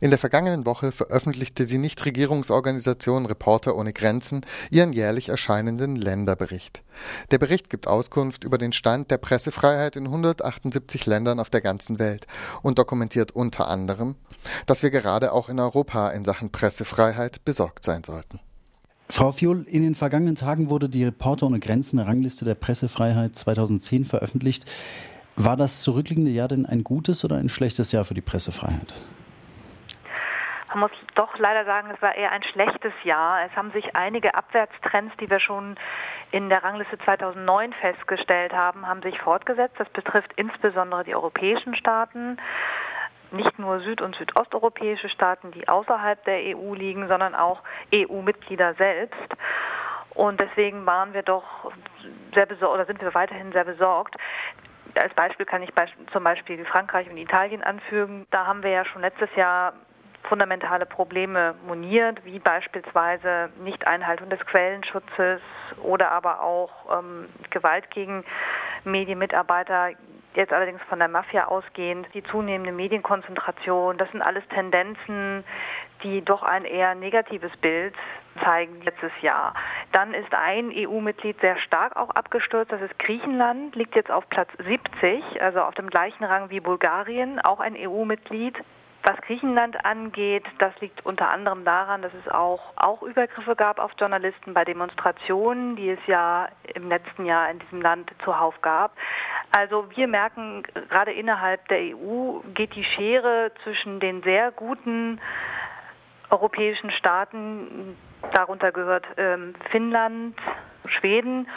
In der vergangenen Woche veröffentlichte die Nichtregierungsorganisation Reporter ohne Grenzen ihren jährlich erscheinenden Länderbericht. Der Bericht gibt Auskunft über den Stand der Pressefreiheit in 178 Ländern auf der ganzen Welt und dokumentiert unter anderem, dass wir gerade auch in Europa in Sachen Pressefreiheit besorgt sein sollten. Frau Fiol, in den vergangenen Tagen wurde die Reporter ohne Grenzen Rangliste der Pressefreiheit 2010 veröffentlicht. War das zurückliegende Jahr denn ein gutes oder ein schlechtes Jahr für die Pressefreiheit? Muss doch leider sagen, es war eher ein schlechtes Jahr. Es haben sich einige Abwärtstrends, die wir schon in der Rangliste 2009 festgestellt haben, haben sich fortgesetzt. Das betrifft insbesondere die europäischen Staaten nicht nur süd- und südosteuropäische Staaten, die außerhalb der EU liegen, sondern auch EU-Mitglieder selbst. Und deswegen waren wir doch sehr besorgt oder sind wir weiterhin sehr besorgt. Als Beispiel kann ich zum Beispiel Frankreich und Italien anfügen. Da haben wir ja schon letztes Jahr fundamentale Probleme moniert, wie beispielsweise Nichteinhaltung des Quellenschutzes oder aber auch ähm, Gewalt gegen Medienmitarbeiter, jetzt allerdings von der Mafia ausgehend, die zunehmende Medienkonzentration, das sind alles Tendenzen, die doch ein eher negatives Bild zeigen letztes Jahr. Dann ist ein EU-Mitglied sehr stark auch abgestürzt, das ist Griechenland, liegt jetzt auf Platz 70, also auf dem gleichen Rang wie Bulgarien, auch ein EU-Mitglied. Was Griechenland angeht, das liegt unter anderem daran, dass es auch, auch Übergriffe gab auf Journalisten bei Demonstrationen, die es ja im letzten Jahr in diesem Land zuhauf gab. Also wir merken, gerade innerhalb der EU geht die Schere zwischen den sehr guten europäischen Staaten, darunter gehört ähm, Finnland, Schweden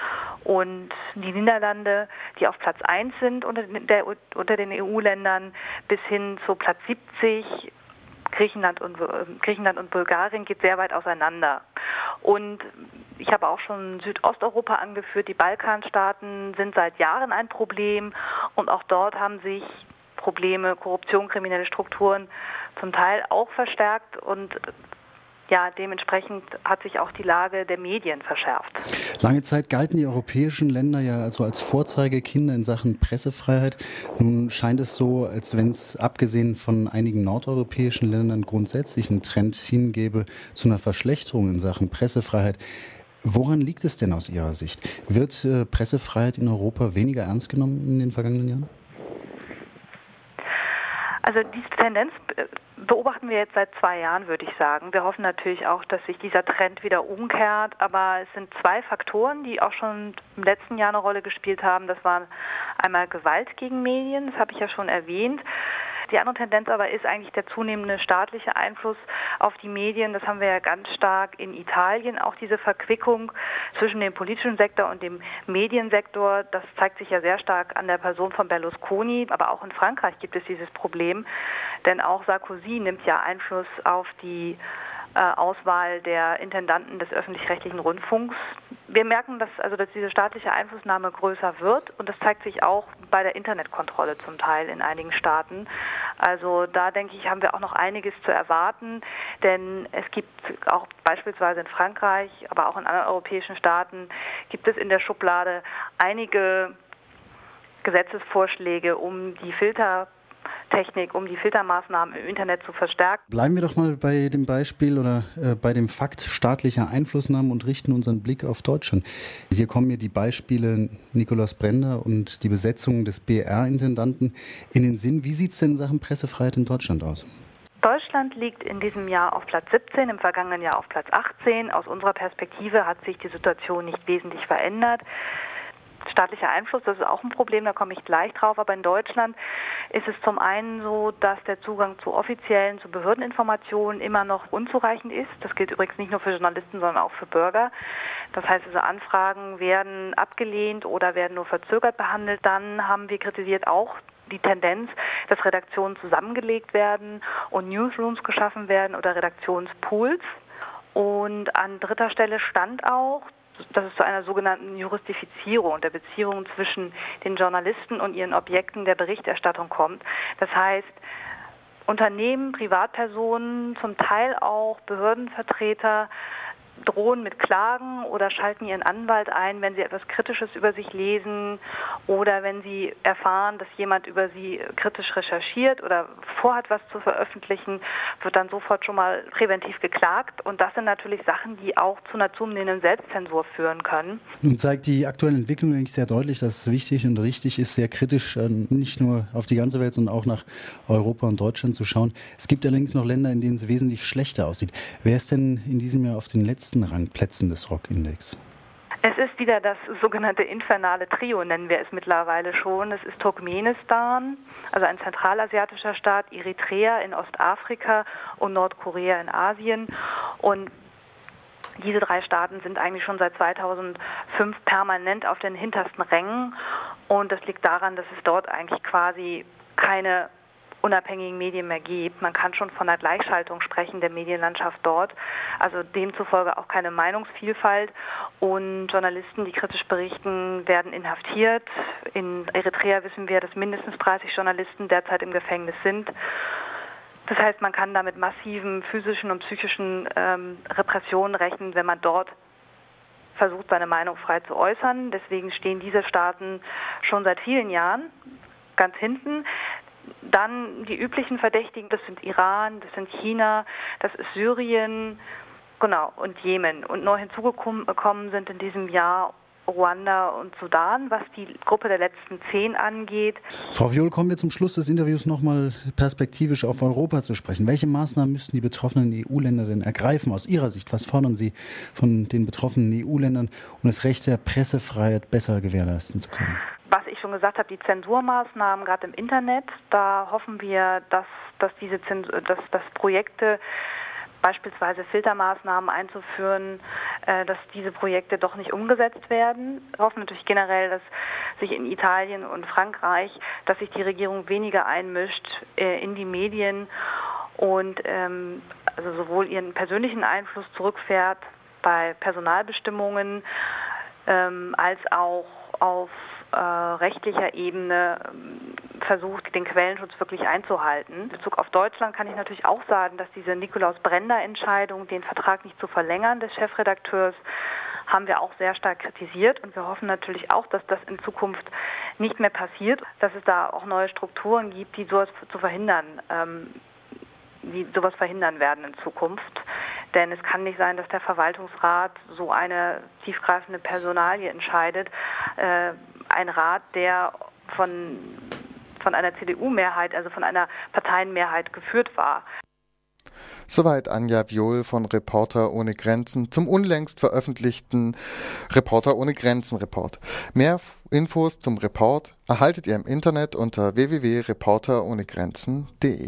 und die Niederlande, die auf Platz 1 sind unter, der, unter den EU-Ländern, bis hin zu Platz 70. Griechenland und, Griechenland und Bulgarien geht sehr weit auseinander. Und ich habe auch schon Südosteuropa angeführt. Die Balkanstaaten sind seit Jahren ein Problem und auch dort haben sich Probleme, Korruption, kriminelle Strukturen zum Teil auch verstärkt und ja, dementsprechend hat sich auch die Lage der Medien verschärft. Lange Zeit galten die europäischen Länder ja also als Vorzeigekinder in Sachen Pressefreiheit. Nun scheint es so, als wenn es abgesehen von einigen nordeuropäischen Ländern grundsätzlich einen Trend hingebe zu einer Verschlechterung in Sachen Pressefreiheit. Woran liegt es denn aus Ihrer Sicht? Wird äh, Pressefreiheit in Europa weniger ernst genommen in den vergangenen Jahren? Also diese Tendenz äh, beobachten wir jetzt seit zwei Jahren, würde ich sagen. Wir hoffen natürlich auch, dass sich dieser Trend wieder umkehrt, aber es sind zwei Faktoren, die auch schon im letzten Jahr eine Rolle gespielt haben. Das waren einmal Gewalt gegen Medien, das habe ich ja schon erwähnt. Die andere Tendenz aber ist eigentlich der zunehmende staatliche Einfluss auf die Medien. Das haben wir ja ganz stark in Italien. Auch diese Verquickung zwischen dem politischen Sektor und dem Mediensektor, das zeigt sich ja sehr stark an der Person von Berlusconi. Aber auch in Frankreich gibt es dieses Problem. Denn auch Sarkozy nimmt ja Einfluss auf die äh, Auswahl der Intendanten des öffentlich-rechtlichen Rundfunks. Wir merken, dass also dass diese staatliche Einflussnahme größer wird und das zeigt sich auch bei der Internetkontrolle zum Teil in einigen Staaten. Also da denke ich, haben wir auch noch einiges zu erwarten, denn es gibt auch beispielsweise in Frankreich, aber auch in anderen europäischen Staaten gibt es in der Schublade einige Gesetzesvorschläge, um die Filter Technik, um die Filtermaßnahmen im Internet zu verstärken. Bleiben wir doch mal bei dem Beispiel oder äh, bei dem Fakt staatlicher Einflussnahme und richten unseren Blick auf Deutschland. Hier kommen mir die Beispiele Nikolaus Brender und die Besetzung des BR-Intendanten in den Sinn. Wie sieht es denn in Sachen Pressefreiheit in Deutschland aus? Deutschland liegt in diesem Jahr auf Platz 17, im vergangenen Jahr auf Platz 18. Aus unserer Perspektive hat sich die Situation nicht wesentlich verändert staatlicher Einfluss, das ist auch ein Problem, da komme ich gleich drauf. Aber in Deutschland ist es zum einen so, dass der Zugang zu offiziellen, zu Behördeninformationen immer noch unzureichend ist. Das gilt übrigens nicht nur für Journalisten, sondern auch für Bürger. Das heißt, also Anfragen werden abgelehnt oder werden nur verzögert behandelt. Dann haben wir kritisiert auch die Tendenz, dass Redaktionen zusammengelegt werden und Newsrooms geschaffen werden oder Redaktionspools. Und an dritter Stelle stand auch, dass es zu einer sogenannten Juristifizierung der Beziehungen zwischen den Journalisten und ihren Objekten der Berichterstattung kommt. Das heißt, Unternehmen, Privatpersonen, zum Teil auch Behördenvertreter drohen mit Klagen oder schalten ihren Anwalt ein, wenn sie etwas Kritisches über sich lesen oder wenn sie erfahren, dass jemand über sie kritisch recherchiert oder vorhat, was zu veröffentlichen, wird dann sofort schon mal präventiv geklagt. Und das sind natürlich Sachen, die auch zu einer zunehmenden Selbstzensur führen können. Nun zeigt die aktuelle Entwicklung eigentlich sehr deutlich, dass es wichtig und richtig ist, sehr kritisch äh, nicht nur auf die ganze Welt, sondern auch nach Europa und Deutschland zu schauen. Es gibt allerdings noch Länder, in denen es wesentlich schlechter aussieht. Wer ist denn in diesem Jahr auf den letzten Rangplätzen des Rockindex? Es ist wieder das sogenannte infernale Trio, nennen wir es mittlerweile schon. Es ist Turkmenistan, also ein zentralasiatischer Staat, Eritrea in Ostafrika und Nordkorea in Asien. Und diese drei Staaten sind eigentlich schon seit 2005 permanent auf den hintersten Rängen. Und das liegt daran, dass es dort eigentlich quasi keine unabhängigen Medien mehr gibt. Man kann schon von einer Gleichschaltung sprechen der Medienlandschaft dort. Also demzufolge auch keine Meinungsvielfalt. Und Journalisten, die kritisch berichten, werden inhaftiert. In Eritrea wissen wir, dass mindestens 30 Journalisten derzeit im Gefängnis sind. Das heißt, man kann da mit massiven physischen und psychischen ähm, Repressionen rechnen, wenn man dort versucht, seine Meinung frei zu äußern. Deswegen stehen diese Staaten schon seit vielen Jahren ganz hinten. Dann die üblichen Verdächtigen, das sind Iran, das sind China, das ist Syrien, genau, und Jemen. Und neu hinzugekommen sind in diesem Jahr Ruanda und Sudan, was die Gruppe der letzten zehn angeht. Frau Viol, kommen wir zum Schluss des Interviews nochmal perspektivisch auf Europa zu sprechen. Welche Maßnahmen müssten die betroffenen EU-Länder denn ergreifen aus Ihrer Sicht? Was fordern Sie von den betroffenen EU-Ländern, um das Recht der Pressefreiheit besser gewährleisten zu können? was ich schon gesagt habe, die Zensurmaßnahmen gerade im Internet, da hoffen wir, dass, dass diese Zensur, dass, dass Projekte beispielsweise Filtermaßnahmen einzuführen, äh, dass diese Projekte doch nicht umgesetzt werden. Wir hoffen natürlich generell, dass sich in Italien und Frankreich, dass sich die Regierung weniger einmischt äh, in die Medien und ähm, also sowohl ihren persönlichen Einfluss zurückfährt bei Personalbestimmungen ähm, als auch auf äh, rechtlicher Ebene ähm, versucht, den Quellenschutz wirklich einzuhalten. In Bezug auf Deutschland kann ich natürlich auch sagen, dass diese Nikolaus-Brender-Entscheidung, den Vertrag nicht zu verlängern des Chefredakteurs, haben wir auch sehr stark kritisiert und wir hoffen natürlich auch, dass das in Zukunft nicht mehr passiert, dass es da auch neue Strukturen gibt, die sowas zu verhindern, ähm, die sowas verhindern werden in Zukunft. Denn es kann nicht sein, dass der Verwaltungsrat so eine tiefgreifende Personalie entscheidet, äh, ein Rat, der von, von einer CDU-Mehrheit, also von einer Parteienmehrheit geführt war. Soweit Anja Viol von Reporter ohne Grenzen zum unlängst veröffentlichten Reporter ohne Grenzen Report. Mehr Infos zum Report erhaltet ihr im Internet unter www.reporterohnegrenzen.de.